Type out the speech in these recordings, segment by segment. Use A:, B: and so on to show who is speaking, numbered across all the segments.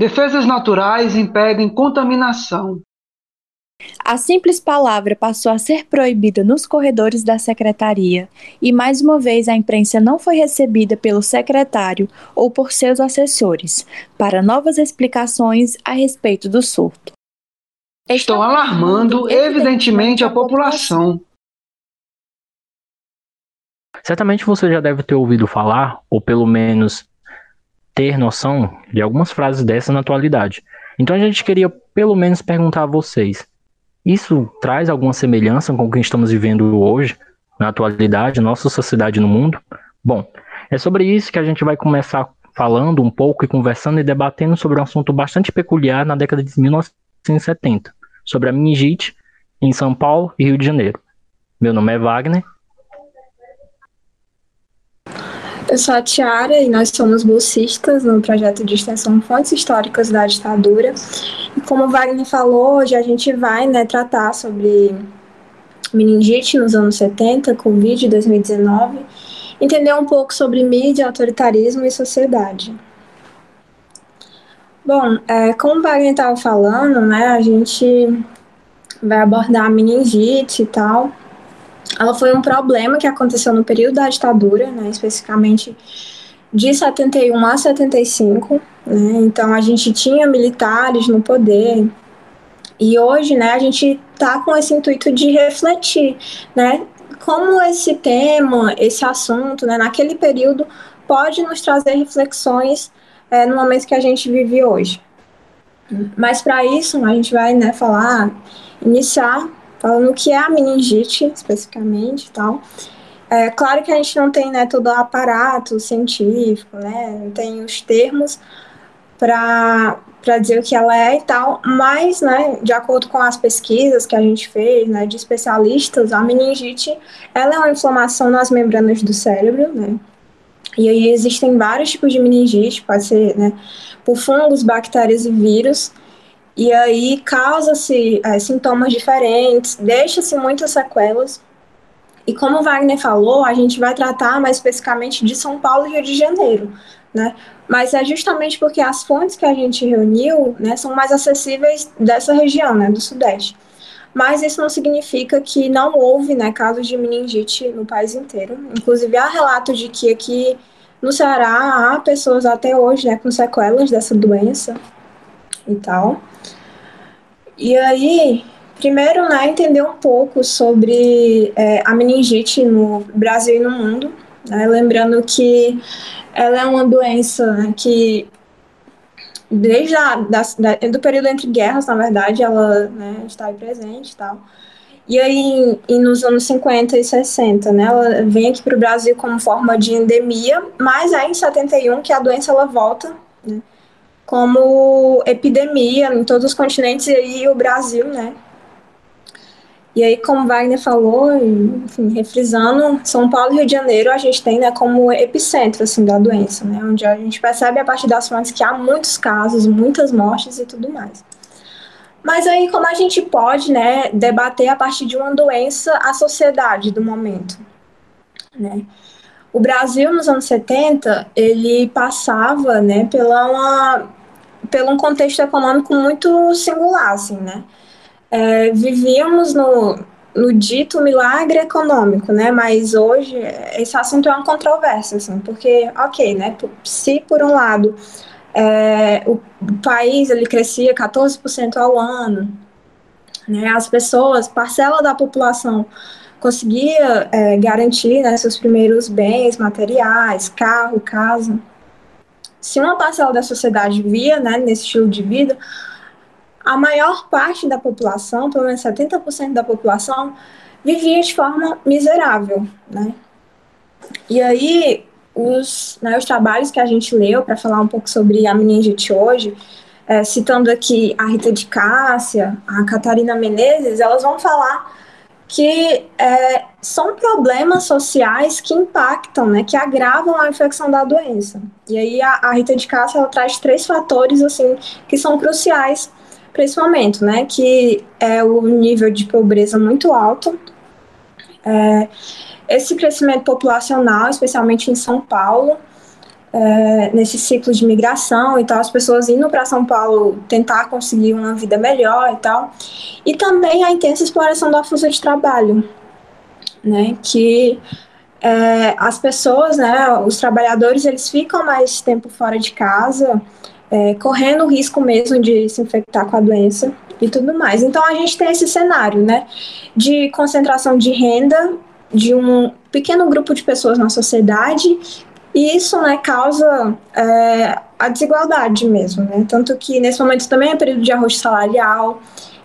A: Defesas naturais impedem contaminação.
B: A simples palavra passou a ser proibida nos corredores da secretaria, e mais uma vez a imprensa não foi recebida pelo secretário ou por seus assessores para novas explicações a respeito do surto.
A: Estão alarmando, evidentemente, a população.
C: Certamente você já deve ter ouvido falar, ou pelo menos ter noção, de algumas frases dessas na atualidade. Então a gente queria pelo menos perguntar a vocês: isso traz alguma semelhança com o que estamos vivendo hoje, na atualidade, nossa sociedade no mundo? Bom, é sobre isso que a gente vai começar falando um pouco e conversando e debatendo sobre um assunto bastante peculiar na década de 1970, sobre a meningite em São Paulo e Rio de Janeiro. Meu nome é Wagner.
D: Eu sou a Tiara e nós somos bolsistas no projeto de extensão Fontes Históricas da Ditadura como o Wagner falou, hoje a gente vai né, tratar sobre meningite nos anos 70, Covid 2019, entender um pouco sobre mídia, autoritarismo e sociedade. Bom, é, como o Wagner estava falando, né, a gente vai abordar meningite e tal. Ela foi um problema que aconteceu no período da ditadura, né, especificamente de 71 a 75, né? Então a gente tinha militares no poder. E hoje, né, a gente está com esse intuito de refletir, né, como esse tema, esse assunto, né, naquele período pode nos trazer reflexões é, no momento que a gente vive hoje. Mas para isso, a gente vai, né, falar, iniciar falando o que é a meningite especificamente e tal. É claro que a gente não tem né, todo o aparato científico, né, não tem os termos para dizer o que ela é e tal, mas, né, de acordo com as pesquisas que a gente fez, né, de especialistas, a meningite, ela é uma inflamação nas membranas do cérebro, né, e aí existem vários tipos de meningite, pode ser, né, por fungos, bactérias e vírus, e aí causa-se é, sintomas diferentes, deixa-se muitas sequelas, e como o Wagner falou, a gente vai tratar mais especificamente de São Paulo e Rio de Janeiro, né? Mas é justamente porque as fontes que a gente reuniu, né, são mais acessíveis dessa região, né, do Sudeste. Mas isso não significa que não houve, né, casos de meningite no país inteiro. Inclusive há relatos de que aqui no Ceará há pessoas até hoje, né, com sequelas dessa doença e tal. E aí, Primeiro, né, entender um pouco sobre é, a meningite no Brasil e no mundo. Né, lembrando que ela é uma doença né, que, desde a, da, da, do período entre guerras, na verdade, ela né, está aí presente e tal. E aí, nos anos 50 e 60, né, ela vem aqui para o Brasil como forma de endemia, mas aí em 71 que a doença ela volta, né, como epidemia em todos os continentes e aí o Brasil, né, e aí, como Wagner falou, enfim, refrisando, São Paulo e Rio de Janeiro a gente tem né, como epicentro assim, da doença, né, onde a gente percebe a partir das fontes que há muitos casos, muitas mortes e tudo mais. Mas aí, como a gente pode né, debater a partir de uma doença a sociedade do momento? Né? O Brasil, nos anos 70, ele passava né, pela uma, pelo um contexto econômico muito singular, assim, né? é, vivíamos no, no dito milagre econômico, né? Mas hoje esse assunto é uma controvérsia, assim, porque, ok, né? Se por um lado é, o país ele crescia 14% ao ano, né? As pessoas, parcela da população conseguia é, garantir né, seus primeiros bens materiais, carro, casa. Se uma parcela da sociedade via né, nesse estilo de vida, a maior parte da população, pelo menos 70% da população, vivia de forma miserável, né? E aí, os, né, os trabalhos que a gente leu para falar um pouco sobre a meningite hoje, é, citando aqui a Rita de Cássia, a Catarina Menezes, elas vão falar que é, são problemas sociais que impactam, né, que agravam a infecção da doença. E aí a, a Rita de Cássia ela traz três fatores assim que são cruciais para esse momento, né? Que é o nível de pobreza muito alto. É, esse crescimento populacional, especialmente em São Paulo, é, nesse ciclo de migração e tal, as pessoas indo para São Paulo tentar conseguir uma vida melhor e tal. E também a intensa exploração da força de trabalho, né, que é, as pessoas, né, os trabalhadores, eles ficam mais tempo fora de casa, é, correndo o risco mesmo de se infectar com a doença e tudo mais. Então a gente tem esse cenário, né, de concentração de renda de um pequeno grupo de pessoas na sociedade e isso, né, causa é, a desigualdade mesmo, né, tanto que nesse momento também é período de arroz salarial,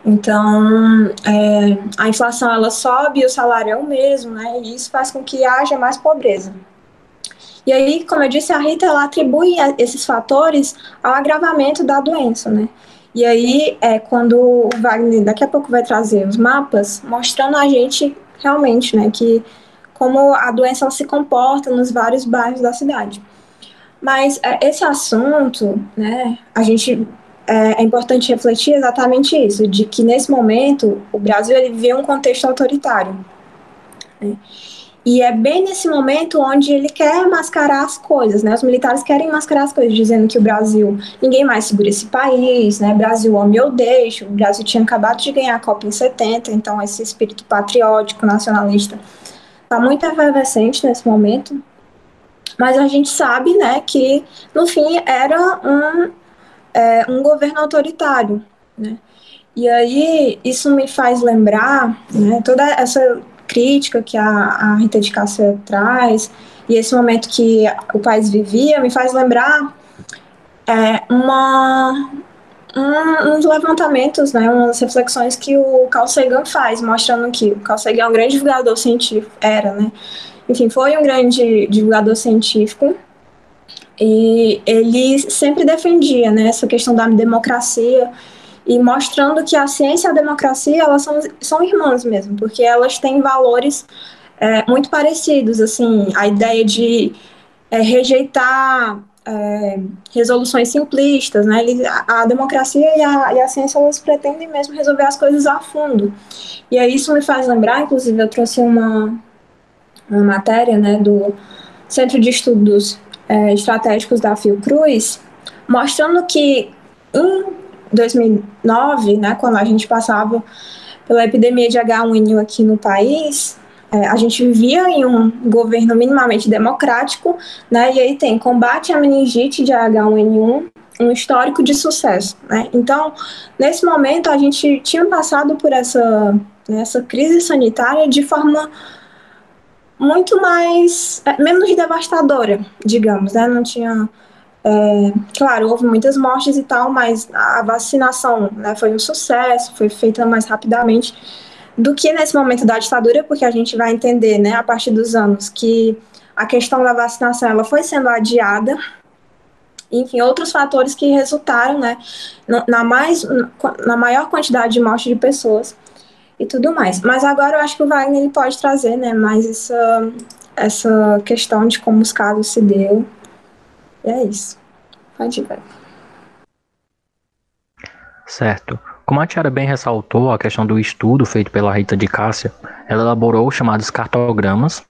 D: então, é, a inflação ela sobe e o salário é o mesmo, né? E isso faz com que haja mais pobreza. E aí, como eu disse, a Rita ela atribui esses fatores ao agravamento da doença, né? E aí, é quando o Wagner daqui a pouco vai trazer os mapas, mostrando a gente realmente, né, que como a doença se comporta nos vários bairros da cidade. Mas é, esse assunto, né, a gente é, é, importante refletir exatamente isso, de que nesse momento o Brasil ele vive um contexto autoritário. Né? E é bem nesse momento onde ele quer mascarar as coisas, né? Os militares querem mascarar as coisas, dizendo que o Brasil, ninguém mais segura esse país, né? Brasil homem ou deixa, o Brasil tinha acabado de ganhar a Copa em 70, então esse espírito patriótico, nacionalista, está muito efervescente nesse momento. Mas a gente sabe, né, que no fim era um é, um governo autoritário, né? E aí isso me faz lembrar, né, toda essa crítica que a, a Rita de Cássia traz e esse momento que o país vivia me faz lembrar é, uma uns levantamentos, né, umas reflexões que o Carl Sagan faz, mostrando que o Carl Sagan é um grande divulgador científico, era, né, enfim, foi um grande divulgador científico. E ele sempre defendia né, essa questão da democracia e mostrando que a ciência e a democracia elas são, são irmãs mesmo, porque elas têm valores é, muito parecidos. Assim, a ideia de é, rejeitar é, resoluções simplistas, né? Ele, a, a, democracia e a, e a ciência elas pretendem mesmo resolver as coisas a fundo. E aí isso me faz lembrar, inclusive eu trouxe uma, uma matéria né, do Centro de Estudos é, estratégicos da Fiocruz, mostrando que em 2009, né, quando a gente passava pela epidemia de H1N1 aqui no país, é, a gente vivia em um governo minimamente democrático, né, e aí tem combate à meningite de H1N1, um histórico de sucesso. Né? Então, nesse momento, a gente tinha passado por essa, né, essa crise sanitária de forma muito mais, é, menos devastadora, digamos, né? Não tinha, é, claro, houve muitas mortes e tal, mas a vacinação né, foi um sucesso, foi feita mais rapidamente do que nesse momento da ditadura, porque a gente vai entender, né, a partir dos anos que a questão da vacinação ela foi sendo adiada, enfim, outros fatores que resultaram, né, na mais, na maior quantidade de mortes de pessoas e tudo mais. Mas agora eu acho que o Wagner ele pode trazer, né, mais essa, essa questão de como os casos se deu. E é isso. Pode ir, Wagner.
C: Certo. Como a Tiara bem ressaltou, a questão do estudo feito pela Rita de Cássia, ela elaborou os chamados cartogramas,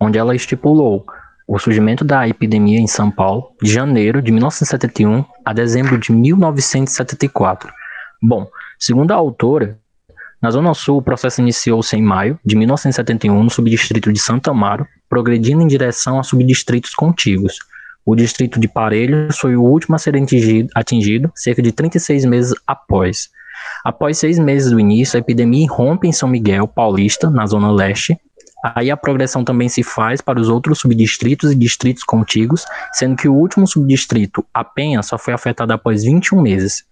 C: onde ela estipulou o surgimento da epidemia em São Paulo de janeiro de 1971 a dezembro de 1974. Bom, segundo a autora, na Zona Sul, o processo iniciou-se em maio de 1971 no subdistrito de Santo Amaro, progredindo em direção a subdistritos contíguos. O distrito de Parelhos foi o último a ser atingido, cerca de 36 meses após. Após seis meses do início, a epidemia irrompe em São Miguel Paulista, na Zona Leste. Aí a progressão também se faz para os outros subdistritos e distritos contíguos, sendo que o último subdistrito, a Penha, só foi afetado após 21 meses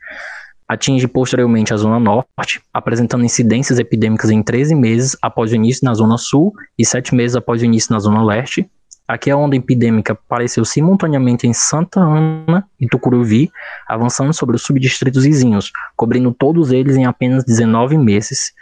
C: atinge posteriormente a Zona Norte, apresentando incidências epidêmicas em 13 meses após o início na Zona Sul e 7 meses após o início na Zona Leste. Aqui a onda epidêmica apareceu simultaneamente em Santa Ana e Tucuruvi, avançando sobre os subdistritos vizinhos, cobrindo todos eles em apenas 19 meses.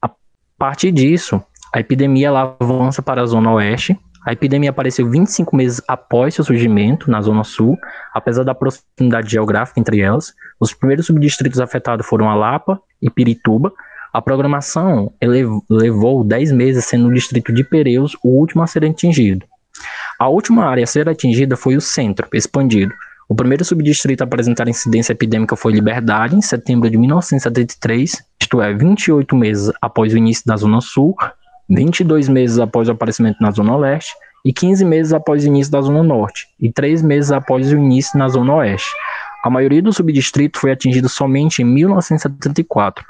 C: A partir disso, a epidemia avança para a Zona Oeste, a epidemia apareceu 25 meses após seu surgimento na Zona Sul, apesar da proximidade geográfica entre elas. Os primeiros subdistritos afetados foram Alapa e Pirituba. A programação levou 10 meses, sendo o distrito de Pereus o último a ser atingido. A última área a ser atingida foi o centro, expandido. O primeiro subdistrito a apresentar incidência epidêmica foi Liberdade, em setembro de 1973, isto é, 28 meses após o início da Zona Sul, 22 meses após o aparecimento na Zona Leste e 15 meses após o início da Zona Norte e 3 meses após o início na Zona Oeste. A maioria do subdistrito foi atingido somente em 1974,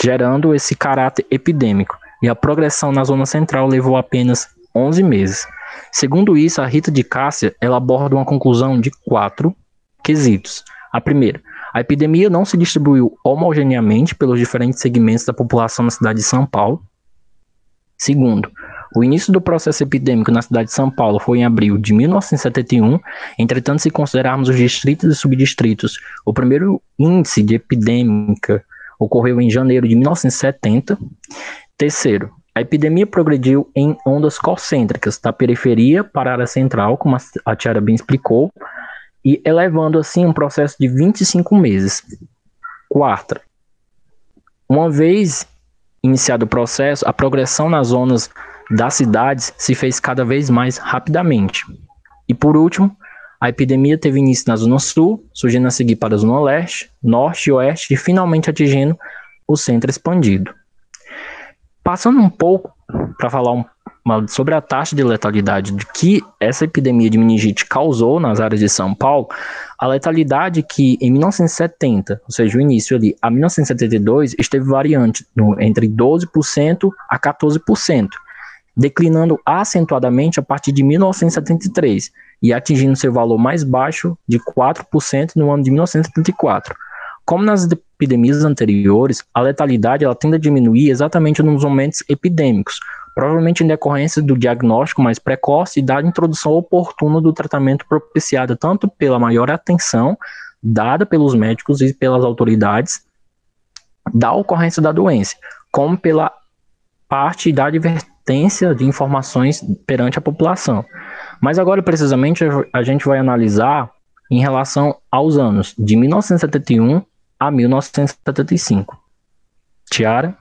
C: gerando esse caráter epidêmico, e a progressão na Zona Central levou apenas 11 meses. Segundo isso, a Rita de Cássia ela aborda uma conclusão de quatro quesitos. A primeira, a epidemia não se distribuiu homogeneamente pelos diferentes segmentos da população na cidade de São Paulo. Segundo, o início do processo epidêmico na cidade de São Paulo foi em abril de 1971. Entretanto, se considerarmos os distritos e subdistritos, o primeiro índice de epidêmica ocorreu em janeiro de 1970. Terceiro, a epidemia progrediu em ondas concêntricas, da periferia para a área central, como a Tiara bem explicou, e elevando assim um processo de 25 meses. Quarta, uma vez iniciado o processo, a progressão nas zonas das cidades se fez cada vez mais rapidamente. E por último, a epidemia teve início na Zona Sul, surgindo a seguir para a Zona Leste, Norte e Oeste e finalmente atingindo o centro expandido. Passando um pouco para falar um, sobre a taxa de letalidade de que essa epidemia de meningite causou nas áreas de São Paulo, a letalidade que em 1970, ou seja, o início ali, a 1972, esteve variante no, entre 12% a 14%, declinando acentuadamente a partir de 1973 e atingindo seu valor mais baixo de 4% no ano de 1974. Como nas epidemias anteriores, a letalidade ela tende a diminuir exatamente nos momentos epidêmicos, provavelmente em decorrência do diagnóstico mais precoce e da introdução oportuna do tratamento propiciada tanto pela maior atenção dada pelos médicos e pelas autoridades da ocorrência da doença, como pela parte da advertência de informações perante a população. Mas agora, precisamente, a gente vai analisar em relação aos anos de 1971 a 1975. Tiara?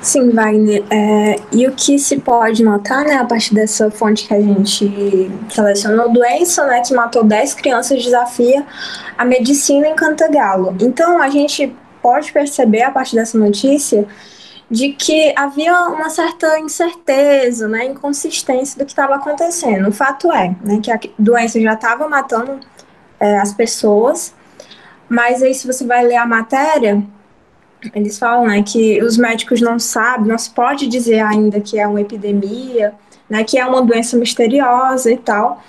D: Sim, Wagner. É, e o que se pode notar, né, a partir dessa fonte que a gente selecionou, doença, né, que matou 10 crianças, desafia a medicina em Cantagalo. Então, a gente pode perceber, a partir dessa notícia, de que havia uma certa incerteza, né, inconsistência do que estava acontecendo. O fato é né, que a doença já estava matando é, as pessoas, mas aí, se você vai ler a matéria, eles falam né, que os médicos não sabem, não se pode dizer ainda que é uma epidemia, né, que é uma doença misteriosa e tal.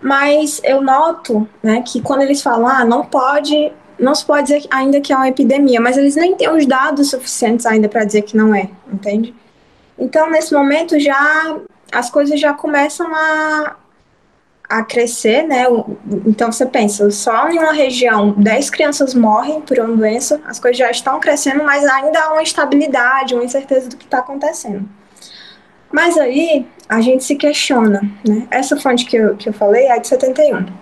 D: Mas eu noto né, que quando eles falam, ah, não pode, não se pode dizer ainda que é uma epidemia, mas eles nem têm os dados suficientes ainda para dizer que não é, entende? Então, nesse momento, já as coisas já começam a, a crescer, né? Então você pensa, só em uma região 10 crianças morrem por uma doença, as coisas já estão crescendo, mas ainda há uma instabilidade, uma incerteza do que está acontecendo. Mas aí a gente se questiona, né? Essa fonte que eu, que eu falei é de 71.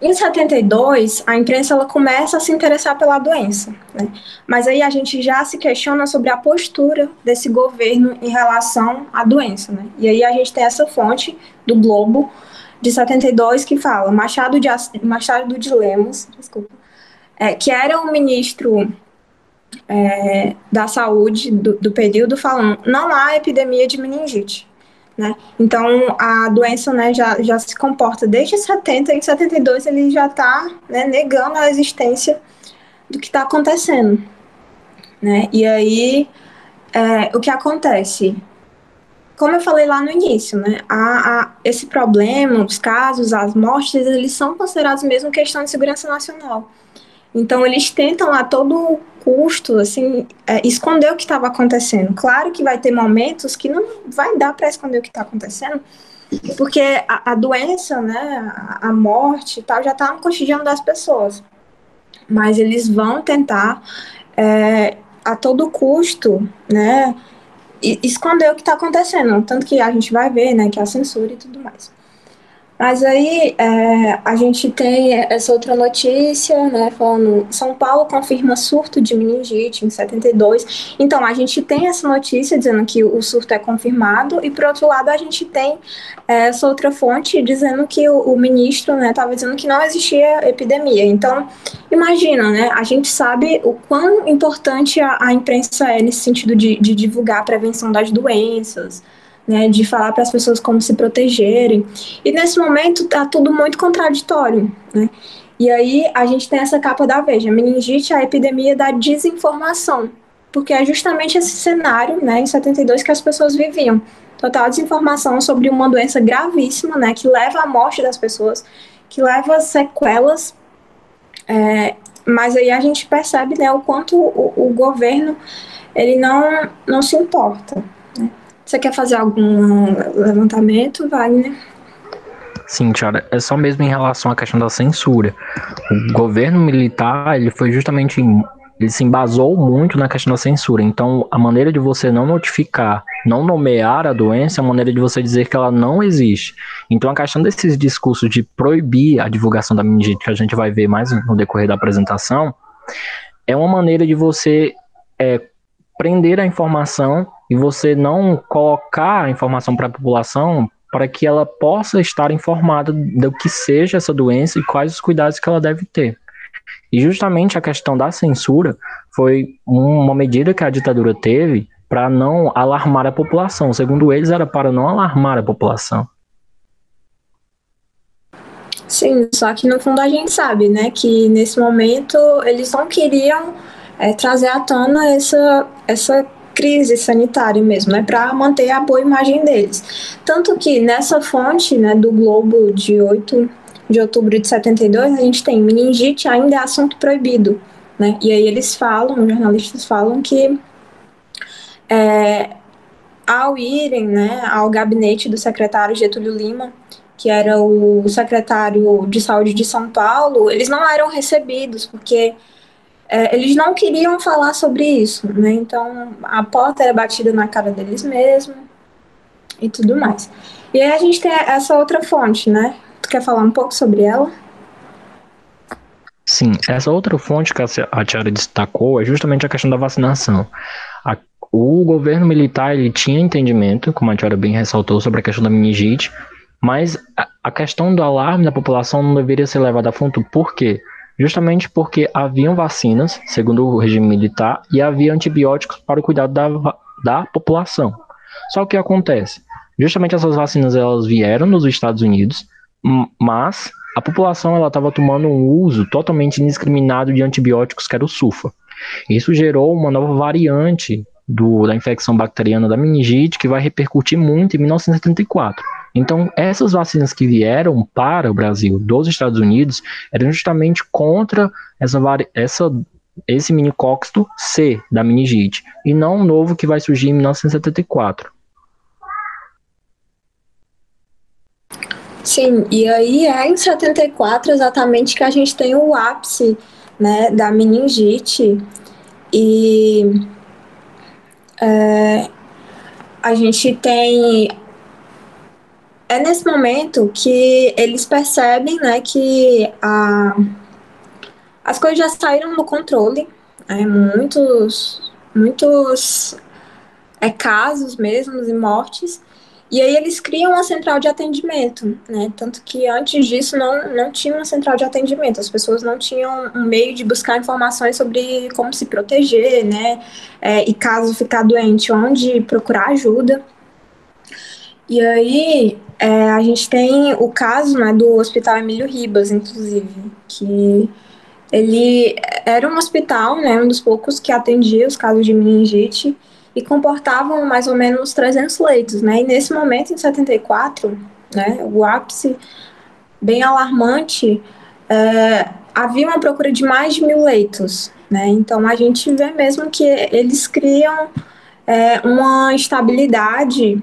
D: Em 72, a imprensa ela começa a se interessar pela doença, né? mas aí a gente já se questiona sobre a postura desse governo em relação à doença. Né? E aí a gente tem essa fonte do Globo de 72 que fala Machado de, Machado de Lemos, desculpa, é, que era o ministro é, da saúde do, do período, falando não há epidemia de meningite. Né? Então, a doença né, já, já se comporta desde 70, em 72 ele já está né, negando a existência do que está acontecendo. Né? E aí, é, o que acontece? Como eu falei lá no início, né, a, a, esse problema, os casos, as mortes, eles são considerados mesmo questão de segurança nacional. Então, eles tentam a todo custo, assim, é, esconder o que estava acontecendo. Claro que vai ter momentos que não vai dar para esconder o que está acontecendo, porque a, a, doença, né, a, a morte tal, já está no cotidiano das pessoas. Mas eles vão tentar, é, a todo custo, né, esconder o que está acontecendo. Tanto que a gente vai ver, né, que a censura e tudo mais. Mas aí é, a gente tem essa outra notícia, né, falando São Paulo confirma surto de meningite em 72. Então a gente tem essa notícia dizendo que o surto é confirmado e por outro lado a gente tem é, essa outra fonte dizendo que o, o ministro, né, estava dizendo que não existia epidemia. Então imagina, né, a gente sabe o quão importante a, a imprensa é nesse sentido de, de divulgar a prevenção das doenças né, de falar para as pessoas como se protegerem. E nesse momento está tudo muito contraditório, né? E aí a gente tem essa capa da Veja, meningite, a epidemia da desinformação, porque é justamente esse cenário, né, em 72 que as pessoas viviam. Total desinformação sobre uma doença gravíssima, né, que leva à morte das pessoas, que leva sequelas, é, mas aí a gente percebe, né, o quanto o, o governo ele não, não se importa, você quer fazer algum levantamento, Wagner?
C: Sim, Tiara, é só mesmo em relação à questão da censura. O governo militar, ele foi justamente ele se embasou muito na questão da censura. Então, a maneira de você não notificar, não nomear a doença é a maneira de você dizer que ela não existe. Então, a questão desses discursos de proibir a divulgação da meningite, que a gente vai ver mais no decorrer da apresentação, é uma maneira de você é, prender a informação e você não colocar a informação para a população para que ela possa estar informada do que seja essa doença e quais os cuidados que ela deve ter. E justamente a questão da censura foi uma medida que a ditadura teve para não alarmar a população. Segundo eles, era para não alarmar a população.
D: Sim, só que no fundo a gente sabe, né, que nesse momento eles não queriam é, trazer à tona essa, essa crise sanitária mesmo, né, para manter a boa imagem deles. Tanto que nessa fonte, né, do Globo de 8 de outubro de 72, a gente tem meningite ainda é assunto proibido, né? E aí eles falam, os jornalistas falam que é, ao irem, né, ao gabinete do secretário Getúlio Lima, que era o secretário de saúde de São Paulo, eles não eram recebidos porque é, eles não queriam falar sobre isso, né? Então a porta era batida na cara deles mesmo e tudo mais. E aí a gente tem essa outra fonte, né? Tu quer falar um pouco sobre ela?
C: Sim, essa outra fonte que a Tiara destacou é justamente a questão da vacinação. A, o governo militar ele tinha entendimento, como a Tiara bem ressaltou, sobre a questão da meningite, mas a, a questão do alarme da população não deveria ser levada a fundo, por quê? Justamente porque haviam vacinas, segundo o regime militar, e havia antibióticos para o cuidado da, da população. Só o que acontece? Justamente essas vacinas elas vieram nos Estados Unidos, mas a população ela estava tomando um uso totalmente indiscriminado de antibióticos, que era o sulfa. Isso gerou uma nova variante do, da infecção bacteriana da meningite que vai repercutir muito em 1974. Então, essas vacinas que vieram para o Brasil dos Estados Unidos eram justamente contra essa, essa esse minicóxito C da meningite, e não o novo que vai surgir em 1974.
D: Sim, e aí é em 74 exatamente que a gente tem o ápice né, da meningite, e é, a gente tem é nesse momento que eles percebem né, que a, as coisas já saíram do controle. Né, muitos muitos é, casos mesmo e mortes. E aí eles criam uma central de atendimento, né? Tanto que antes disso não, não tinha uma central de atendimento, as pessoas não tinham um meio de buscar informações sobre como se proteger, né? É, e caso ficar doente, onde procurar ajuda. E aí é, a gente tem o caso né, do Hospital Emílio Ribas, inclusive, que ele era um hospital, né, um dos poucos que atendia os casos de meningite e comportavam mais ou menos 300 leitos, né? E nesse momento, em 74, né, o ápice bem alarmante, é, havia uma procura de mais de mil leitos, né? Então a gente vê mesmo que eles criam é, uma estabilidade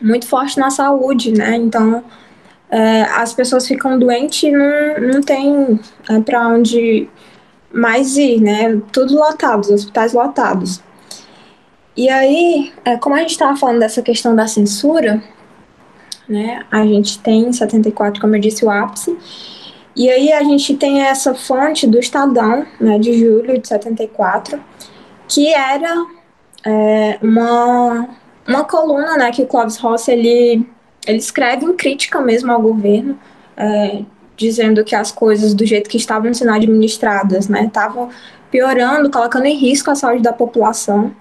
D: muito forte na saúde, né? Então, é, as pessoas ficam doentes e não, não tem é, para onde mais ir, né? Tudo lotado, os hospitais lotados. E aí, é, como a gente estava falando dessa questão da censura, né? A gente tem em 74, como eu disse, o ápice. E aí a gente tem essa fonte do Estadão, né, de julho de 74, que era é, uma, uma coluna, né, que o Clóvis Rossi, ele, ele escreve em crítica mesmo ao governo, é, dizendo que as coisas do jeito que estavam sendo administradas, né, estavam piorando, colocando em risco a saúde da população.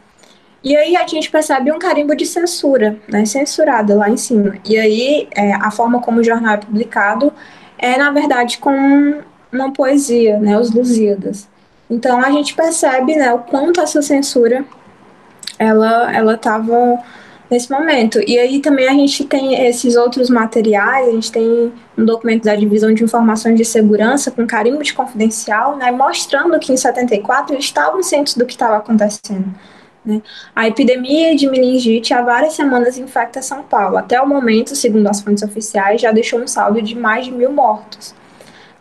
D: E aí a gente percebe um carimbo de censura, né, censurada lá em cima. E aí é, a forma como o jornal é publicado é, na verdade, com uma poesia, né, os Lusíadas. Então a gente percebe, né, o quanto essa censura ela ela estava nesse momento. E aí também a gente tem esses outros materiais, a gente tem um documento da Divisão de Informações de Segurança com carimbo de confidencial, né, mostrando que em 74 eles estavam cientes do que estava acontecendo. Né? A epidemia de meningite há várias semanas infecta São Paulo. Até o momento, segundo as fontes oficiais, já deixou um saldo de mais de mil mortos.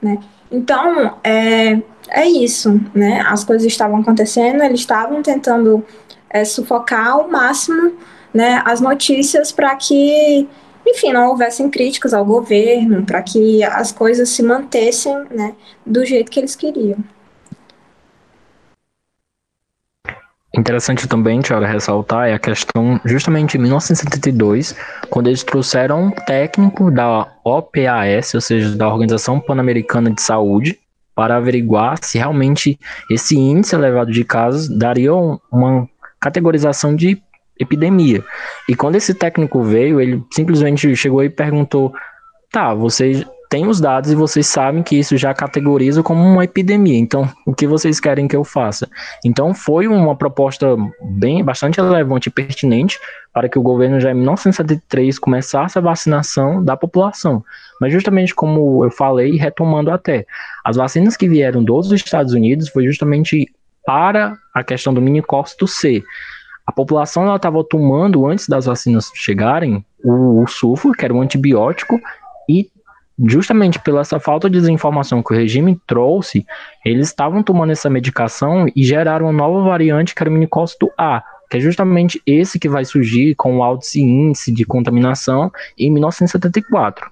D: Né? Então, é, é isso. Né? As coisas estavam acontecendo, eles estavam tentando é, sufocar ao máximo né, as notícias para que, enfim, não houvessem críticas ao governo, para que as coisas se mantessem né, do jeito que eles queriam.
C: Interessante também, Tiago, ressaltar é a questão justamente em 1972, quando eles trouxeram um técnico da OPAS, ou seja, da Organização Pan-Americana de Saúde, para averiguar se realmente esse índice elevado de casos daria uma categorização de epidemia. E quando esse técnico veio, ele simplesmente chegou e perguntou: tá, vocês têm os dados e vocês sabem que isso já categoriza como uma epidemia. Então, o que vocês querem que eu faça? Então, foi uma proposta bem bastante relevante e pertinente para que o governo já em 1973 começasse a vacinação da população. Mas justamente como eu falei, retomando até, as vacinas que vieram dos Estados Unidos foi justamente para a questão do minicócito C. A população estava tomando, antes das vacinas chegarem, o, o sulfur, que era um antibiótico, e justamente pela essa falta de desinformação que o regime trouxe, eles estavam tomando essa medicação e geraram uma nova variante que era o minicócito A, que é justamente esse que vai surgir com o alto índice de contaminação em 1974.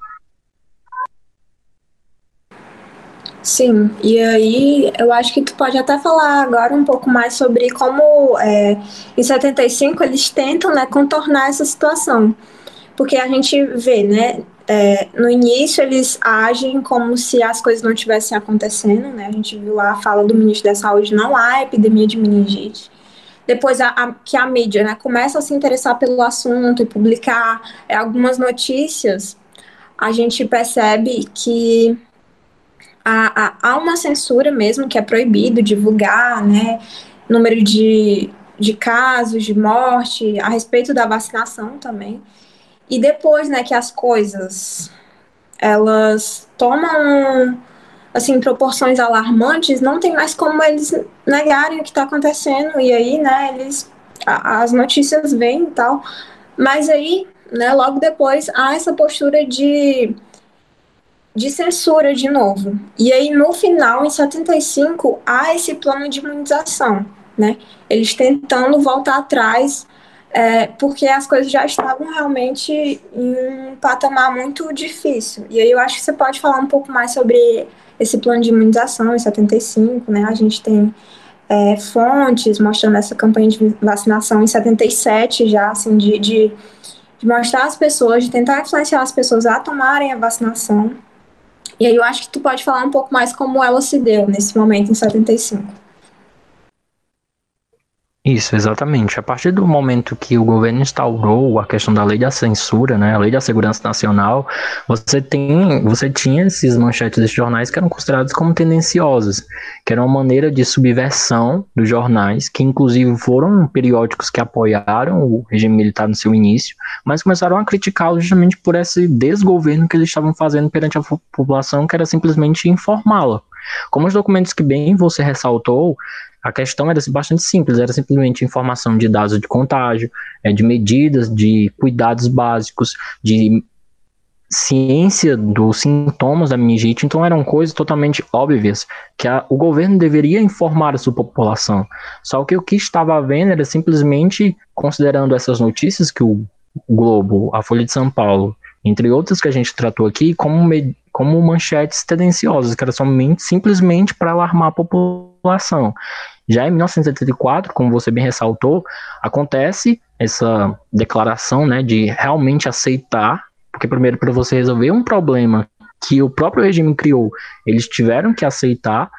D: Sim, e aí eu acho que tu pode até falar agora um pouco mais sobre como é, em 75 eles tentam né, contornar essa situação. Porque a gente vê, né, é, no início eles agem como se as coisas não estivessem acontecendo, né? A gente viu a fala do ministro da Saúde, não há epidemia de meningite. Depois a, a, que a mídia né, começa a se interessar pelo assunto e publicar é, algumas notícias, a gente percebe que há, há uma censura mesmo, que é proibido divulgar, né? Número de, de casos de morte, a respeito da vacinação também. E depois, né, que as coisas elas tomam assim proporções alarmantes, não tem mais como eles negarem o que está acontecendo e aí, né, eles a, as notícias vêm e tal, mas aí, né, logo depois há essa postura de de censura de novo. E aí no final, em 75, há esse plano de imunização, né? Eles tentando voltar atrás é, porque as coisas já estavam realmente em um patamar muito difícil. E aí eu acho que você pode falar um pouco mais sobre esse plano de imunização em 75, né? A gente tem é, fontes mostrando essa campanha de vacinação em 77 já, assim, de, de, de mostrar às pessoas, de tentar influenciar as pessoas a tomarem a vacinação. E aí eu acho que tu pode falar um pouco mais como ela se deu nesse momento em 75.
C: Isso, exatamente. A partir do momento que o governo instaurou a questão da lei da censura, né, a lei da segurança nacional, você tem, você tinha esses manchetes desses jornais que eram considerados como tendenciosas, que era uma maneira de subversão dos jornais, que inclusive foram periódicos que apoiaram o regime militar no seu início, mas começaram a criticá-lo justamente por esse desgoverno que eles estavam fazendo perante a população, que era simplesmente informá-la. Como os documentos que bem você ressaltou, a questão era bastante simples, era simplesmente informação de dados de contágio, é, de medidas, de cuidados básicos, de ciência dos sintomas da meningite, então eram coisas totalmente óbvias que a, o governo deveria informar a sua população. Só que o que estava havendo era simplesmente considerando essas notícias que o Globo, a Folha de São Paulo entre outras que a gente tratou aqui, como, como manchetes tendenciosas, que eram somente, simplesmente para alarmar a população. Já em 1974, como você bem ressaltou, acontece essa declaração né, de realmente aceitar, porque primeiro para você resolver um problema que o próprio regime criou, eles tiveram que aceitar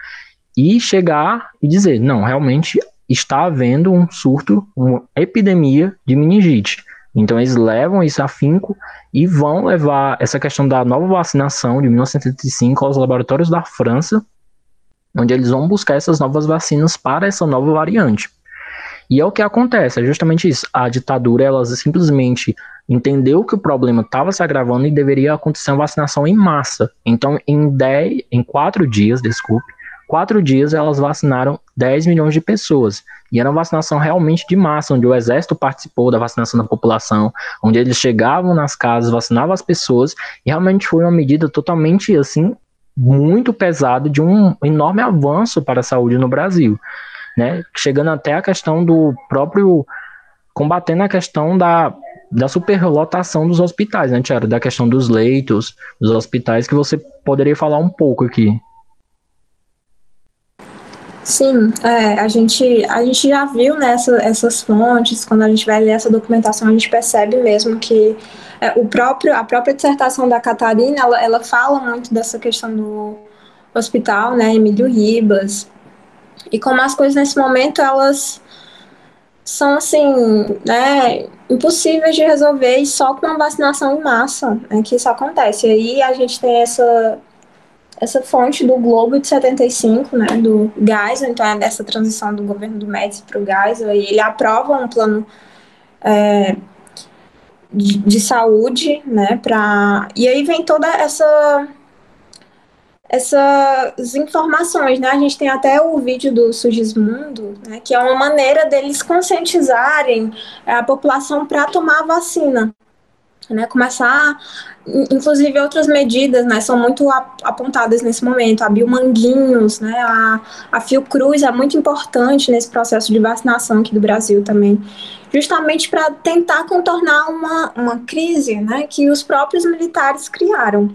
C: e chegar e dizer, não, realmente está havendo um surto, uma epidemia de meningite. Então eles levam isso a finco e vão levar essa questão da nova vacinação de 1975 aos laboratórios da França, onde eles vão buscar essas novas vacinas para essa nova variante. E é o que acontece, é justamente isso. A ditadura, ela simplesmente entendeu que o problema estava se agravando e deveria acontecer uma vacinação em massa. Então, em 10, em quatro dias, desculpe, quatro dias elas vacinaram 10 milhões de pessoas. E era uma vacinação realmente de massa, onde o exército participou da vacinação da população, onde eles chegavam nas casas, vacinavam as pessoas, e realmente foi uma medida totalmente, assim, muito pesada, de um enorme avanço para a saúde no Brasil. Né? Chegando até a questão do próprio. combatendo a questão da, da superlotação dos hospitais, né, Tiara? Da questão dos leitos, dos hospitais, que você poderia falar um pouco aqui.
D: Sim, é, a, gente, a gente já viu nessa, né, essas fontes, quando a gente vai ler essa documentação, a gente percebe mesmo que é, o próprio, a própria dissertação da Catarina, ela, ela fala muito dessa questão do hospital, né, Emílio Ribas, e como as coisas nesse momento, elas são, assim, né, impossíveis de resolver e só com uma vacinação em massa é que isso acontece. E aí a gente tem essa essa fonte do Globo de 75, né, do Geisel, então é dessa transição do governo do Médici para o Geisel, e ele aprova um plano é, de, de, saúde, né, para e aí vem toda essa essas informações, né? A gente tem até o vídeo do Sugismundo, né, que é uma maneira deles conscientizarem a população para tomar a vacina né, começar, inclusive outras medidas, né, são muito apontadas nesse momento, a Biomanguinhos, né, a, a Fiocruz é muito importante nesse processo de vacinação aqui do Brasil também, justamente para tentar contornar uma, uma crise, né, que os próprios militares criaram.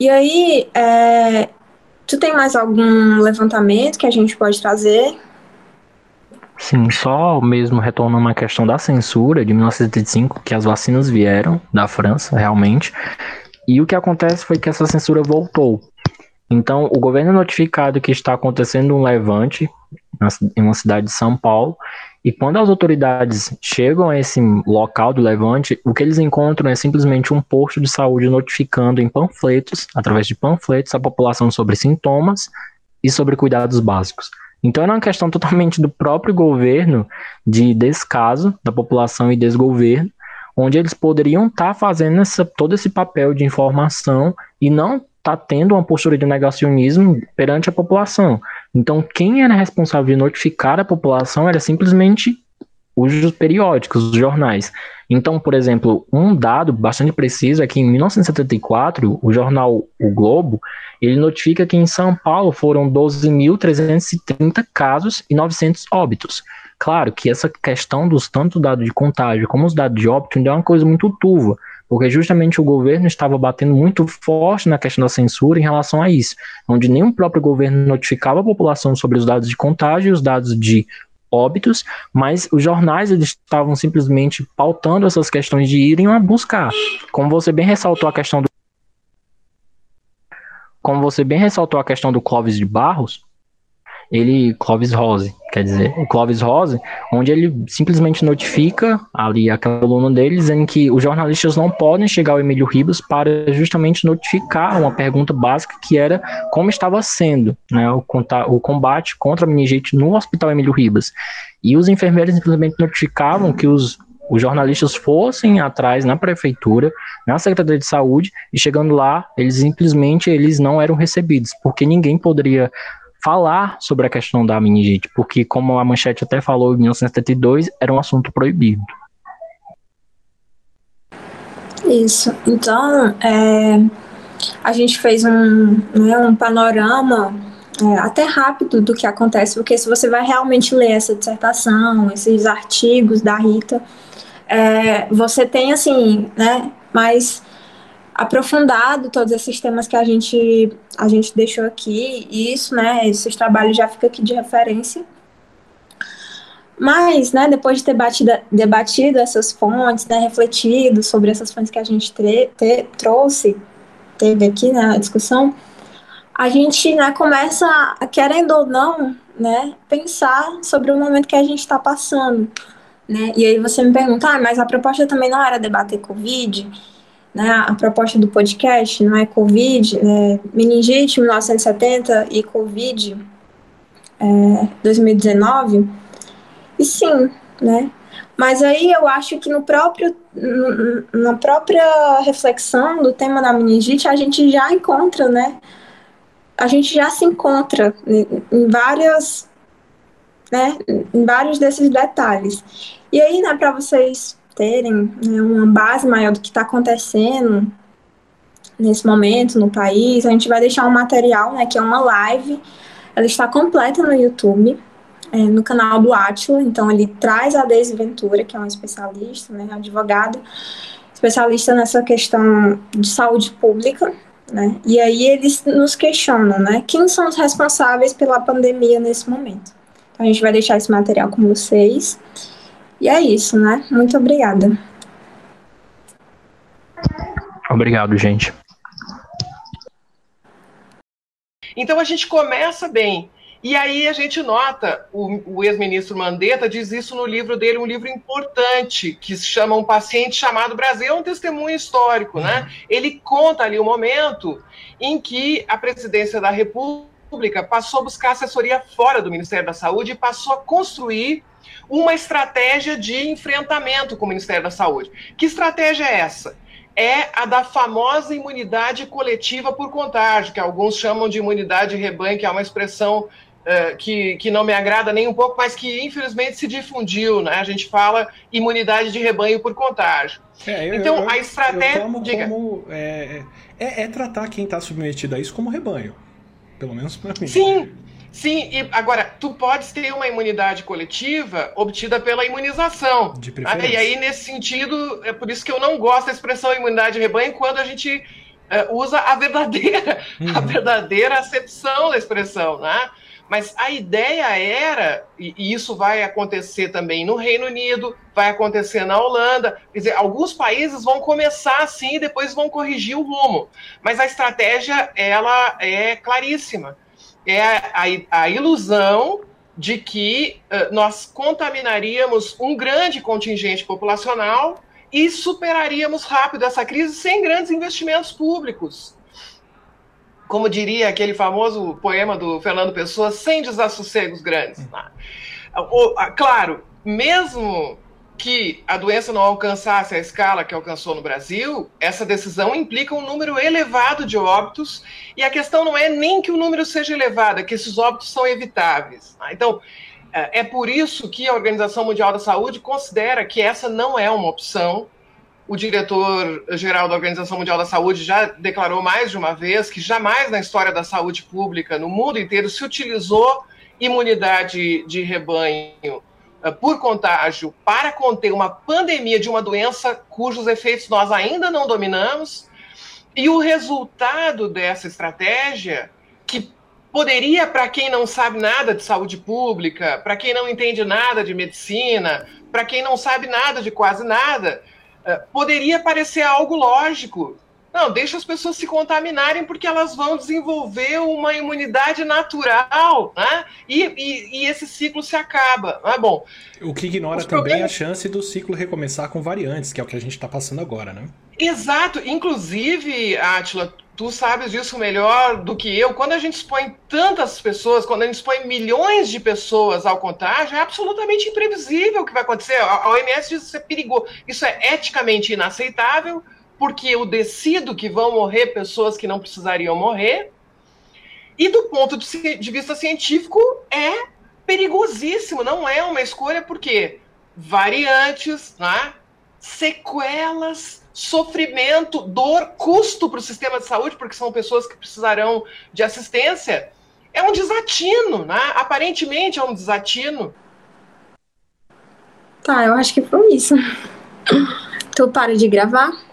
D: E aí, é, tu tem mais algum levantamento que a gente pode trazer
C: Sim, só mesmo retornando a questão da censura de 1975, que as vacinas vieram da França, realmente, e o que acontece foi que essa censura voltou. Então, o governo é notificado que está acontecendo um levante em uma cidade de São Paulo, e quando as autoridades chegam a esse local do levante, o que eles encontram é simplesmente um posto de saúde notificando em panfletos, através de panfletos, a população sobre sintomas e sobre cuidados básicos. Então era uma questão totalmente do próprio governo de descaso da população e desgoverno, onde eles poderiam estar tá fazendo essa, todo esse papel de informação e não tá tendo uma postura de negacionismo perante a população. Então quem era responsável de notificar a população era simplesmente os periódicos, os jornais. Então, por exemplo, um dado bastante preciso é que em 1974, o jornal O Globo, ele notifica que em São Paulo foram 12.330 casos e 900 óbitos. Claro que essa questão dos tanto dados de contágio como os dados de óbito ainda é uma coisa muito turva, porque justamente o governo estava batendo muito forte na questão da censura em relação a isso, onde nem o próprio governo notificava a população sobre os dados de contágio e os dados de óbitos, mas os jornais eles estavam simplesmente pautando essas questões de irem a buscar. Como você bem ressaltou a questão do como você bem ressaltou a questão do Clóvis de Barros, ele, Clóvis Rose, quer dizer, o Clóvis Rose, onde ele simplesmente notifica ali aquela coluna dele, dizendo que os jornalistas não podem chegar ao Emílio Ribas para justamente notificar uma pergunta básica que era como estava sendo né, o, o combate contra a meningite no Hospital Emílio Ribas. E os enfermeiros simplesmente notificavam que os os jornalistas fossem atrás na prefeitura, na Secretaria de Saúde, e chegando lá, eles simplesmente eles não eram recebidos, porque ninguém poderia falar sobre a questão da meningite, porque como a manchete até falou em 1972, era um assunto proibido.
D: Isso. Então, é, a gente fez um, né, um panorama é, até rápido do que acontece, porque se você vai realmente ler essa dissertação, esses artigos da Rita, é, você tem assim, né, mais aprofundado todos esses temas que a gente a gente deixou aqui. E isso, né, esses trabalhos já ficam aqui de referência. Mas, né, depois de ter batido, debatido essas fontes, né, refletido sobre essas fontes que a gente tre, te, trouxe, teve aqui na né, discussão, a gente, né, começa, querendo ou não, né, pensar sobre o momento que a gente está passando, né, e aí você me pergunta, ah, mas a proposta também não era debater Covid, né, a proposta do podcast não é Covid, é meningite 1970 e Covid é, 2019, e sim, né, mas aí eu acho que no próprio, na própria reflexão do tema da meningite, a gente já encontra, né, a gente já se encontra em, várias, né, em vários desses detalhes. E aí, né, para vocês terem né, uma base maior do que está acontecendo nesse momento no país, a gente vai deixar um material, né, que é uma live, ela está completa no YouTube, é, no canal do Atila, então ele traz a Deise Ventura, que é um especialista, né, advogado, especialista nessa questão de saúde pública, né? E aí eles nos questionam, né? Quem são os responsáveis pela pandemia nesse momento? Então a gente vai deixar esse material com vocês. E é isso, né? Muito obrigada.
C: Obrigado, gente.
E: Então a gente começa bem. E aí a gente nota, o, o ex-ministro Mandetta diz isso no livro dele, um livro importante, que se chama Um Paciente Chamado Brasil, é um testemunho histórico, né? Ele conta ali o momento em que a presidência da República passou a buscar assessoria fora do Ministério da Saúde e passou a construir uma estratégia de enfrentamento com o Ministério da Saúde. Que estratégia é essa? é a da famosa imunidade coletiva por contágio, que alguns chamam de imunidade rebanho, que é uma expressão é, que, que não me agrada nem um pouco, mas que infelizmente se difundiu, né? A gente fala imunidade de rebanho por contágio.
F: É, eu, então, eu, a estratégia. Como, é, é, é, tratar quem está submetido a isso como rebanho. Pelo menos para mim.
E: Sim, Sim, e agora, tu podes ter uma imunidade coletiva obtida pela imunização. De preferência. Ah, e aí, nesse sentido, é por isso que eu não gosto da expressão imunidade de rebanho quando a gente uh, usa a verdadeira, uhum. a verdadeira acepção da expressão, né? Mas a ideia era, e isso vai acontecer também no Reino Unido, vai acontecer na Holanda, quer dizer, alguns países vão começar assim e depois vão corrigir o rumo. Mas a estratégia, ela é claríssima. É a, a ilusão de que uh, nós contaminaríamos um grande contingente populacional e superaríamos rápido essa crise sem grandes investimentos públicos como diria aquele famoso poema do Fernando Pessoa, sem desassossegos grandes. Né? Claro, mesmo que a doença não alcançasse a escala que alcançou no Brasil, essa decisão implica um número elevado de óbitos, e a questão não é nem que o número seja elevado, é que esses óbitos são evitáveis. Né? Então, é, é por isso que a Organização Mundial da Saúde considera que essa não é uma opção, o diretor-geral da Organização Mundial da Saúde já declarou mais de uma vez que jamais na história da saúde pública no mundo inteiro se utilizou imunidade de rebanho por contágio para conter uma pandemia de uma doença cujos efeitos nós ainda não dominamos. E o resultado dessa estratégia, que poderia, para quem não sabe nada de saúde pública, para quem não entende nada de medicina, para quem não sabe nada de quase nada, é, poderia parecer algo lógico. Não, deixa as pessoas se contaminarem porque elas vão desenvolver uma imunidade natural, né? E, e, e esse ciclo se acaba, não é bom?
F: O que ignora também problemas... a chance do ciclo recomeçar com variantes, que é o que a gente está passando agora, né?
E: Exato. Inclusive, Atila, tu sabes disso melhor do que eu. Quando a gente expõe tantas pessoas, quando a gente expõe milhões de pessoas ao contágio, é absolutamente imprevisível o que vai acontecer. A OMS diz que isso é perigoso. Isso é eticamente inaceitável, porque eu decido que vão morrer pessoas que não precisariam morrer. E do ponto de vista científico, é perigosíssimo. Não é uma escolha, porque variantes, né? sequelas sofrimento, dor, custo para o sistema de saúde, porque são pessoas que precisarão de assistência, é um desatino, né? Aparentemente é um desatino.
D: Tá, eu acho que foi isso. Tu para de gravar?